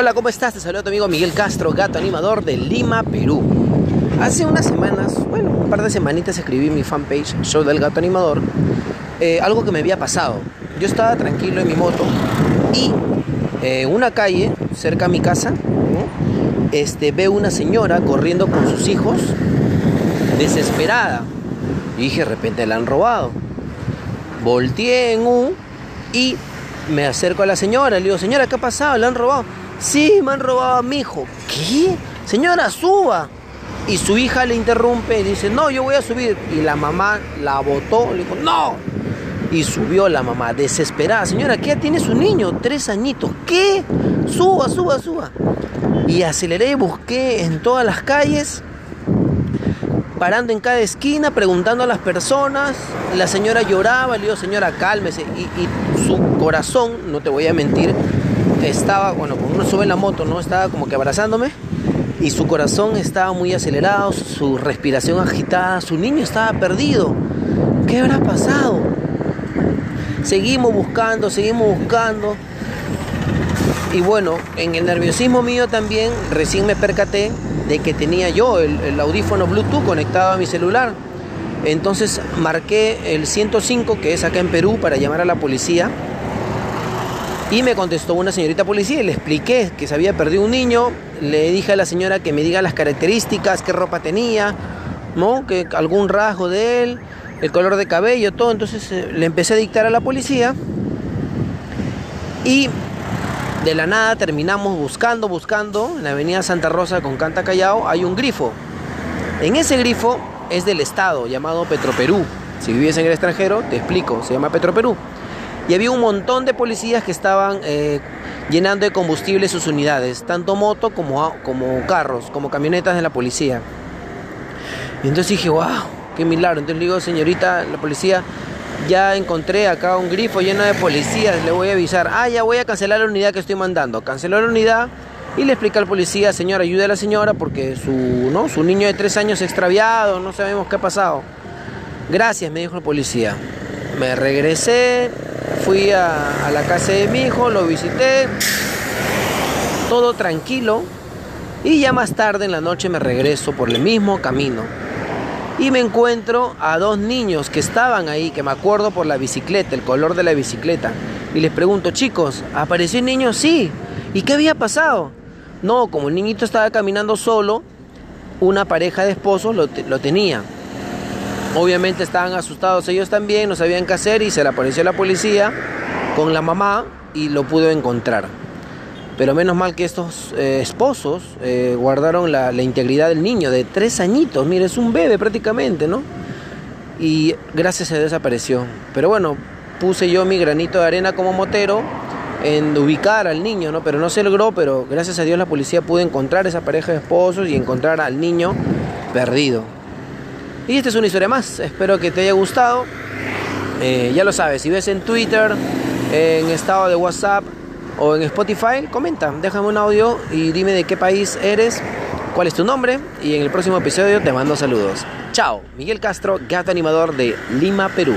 Hola, ¿cómo estás? Te saludo tu amigo Miguel Castro, gato animador de Lima, Perú. Hace unas semanas, bueno, un par de semanitas escribí mi fanpage, Show del Gato Animador, eh, algo que me había pasado. Yo estaba tranquilo en mi moto y eh, una calle cerca a mi casa, este, veo una señora corriendo con sus hijos, desesperada. Y dije, de repente la han robado. Volteé en U y me acerco a la señora, le digo, señora, ¿qué ha pasado? ¿Le han robado? Sí, me han robado a mi hijo. ¿Qué? Señora, suba. Y su hija le interrumpe y dice, no, yo voy a subir. Y la mamá la botó, le dijo, no. Y subió la mamá, desesperada. Señora, ¿qué tiene su niño? Tres añitos. ¿Qué? Suba, suba, suba. Y aceleré, busqué en todas las calles, parando en cada esquina, preguntando a las personas. La señora lloraba, le digo, señora, cálmese. Y, su corazón, no te voy a mentir, estaba, bueno, cuando uno sube en la moto, ¿no? Estaba como que abrazándome y su corazón estaba muy acelerado, su respiración agitada, su niño estaba perdido. ¿Qué habrá pasado? Seguimos buscando, seguimos buscando. Y bueno, en el nerviosismo mío también recién me percaté de que tenía yo el, audífono Bluetooth conectado a mi celular. Entonces marqué el 105 que es acá en Perú para llamar a la policía y me contestó una señorita policía y le expliqué que se había perdido un niño. Le dije a la señora que me diga las características, qué ropa tenía, ¿no? Que algún rasgo de él, el color de cabello, todo. Entonces eh, le empecé a dictar a la policía. Y de la nada terminamos buscando, buscando. En la avenida Santa Rosa con Canta Callao hay un grifo. En ese grifo es del Estado, llamado Petroperú. Si vivies en el extranjero, te explico, se llama Petroperú y había un montón de policías que estaban eh, llenando de combustible sus unidades, tanto moto como, como carros, como camionetas de la policía. Y entonces dije, wow, qué milagro. Entonces le digo, señorita, la policía, ya encontré acá un grifo lleno de policías, le voy a avisar, ah, ya voy a cancelar la unidad que estoy mandando. Canceló la unidad y le explica al policía, señora, ayude a la señora porque su, ¿no? su niño de tres años extraviado, no sabemos qué ha pasado. Gracias, me dijo el policía. Me regresé, fui a, la casa de mi hijo, lo visité, todo tranquilo. Y ya más tarde en la noche me regreso por el mismo camino. Y me encuentro a dos niños que estaban ahí, que me acuerdo por la bicicleta, el color de la bicicleta. Y les pregunto, chicos, ¿apareció el niño? Sí. ¿Y qué había pasado? No, como el niñito estaba caminando solo, una pareja de esposos lo, lo tenía. Obviamente estaban asustados ellos también, no sabían qué hacer y se le apareció la policía con la mamá y lo pudo encontrar. Pero menos mal que estos eh, esposos eh, guardaron la, integridad del niño de tres añitos, mire, es un bebé prácticamente, ¿no? Y gracias a Dios desapareció. Pero bueno, puse yo mi granito de arena como motero en ubicar al niño, ¿no? Pero no se logró, pero gracias a Dios la policía pudo encontrar esa pareja de esposos y encontrar al niño perdido. Y esta es una historia más, espero que te haya gustado. Eh, ya lo sabes, si ves en Twitter, en estado de WhatsApp o en Spotify, comenta, déjame un audio y dime de qué país eres, cuál es tu nombre y en el próximo episodio te mando saludos. Chao, Miguel Castro, gato animador de Lima, Perú.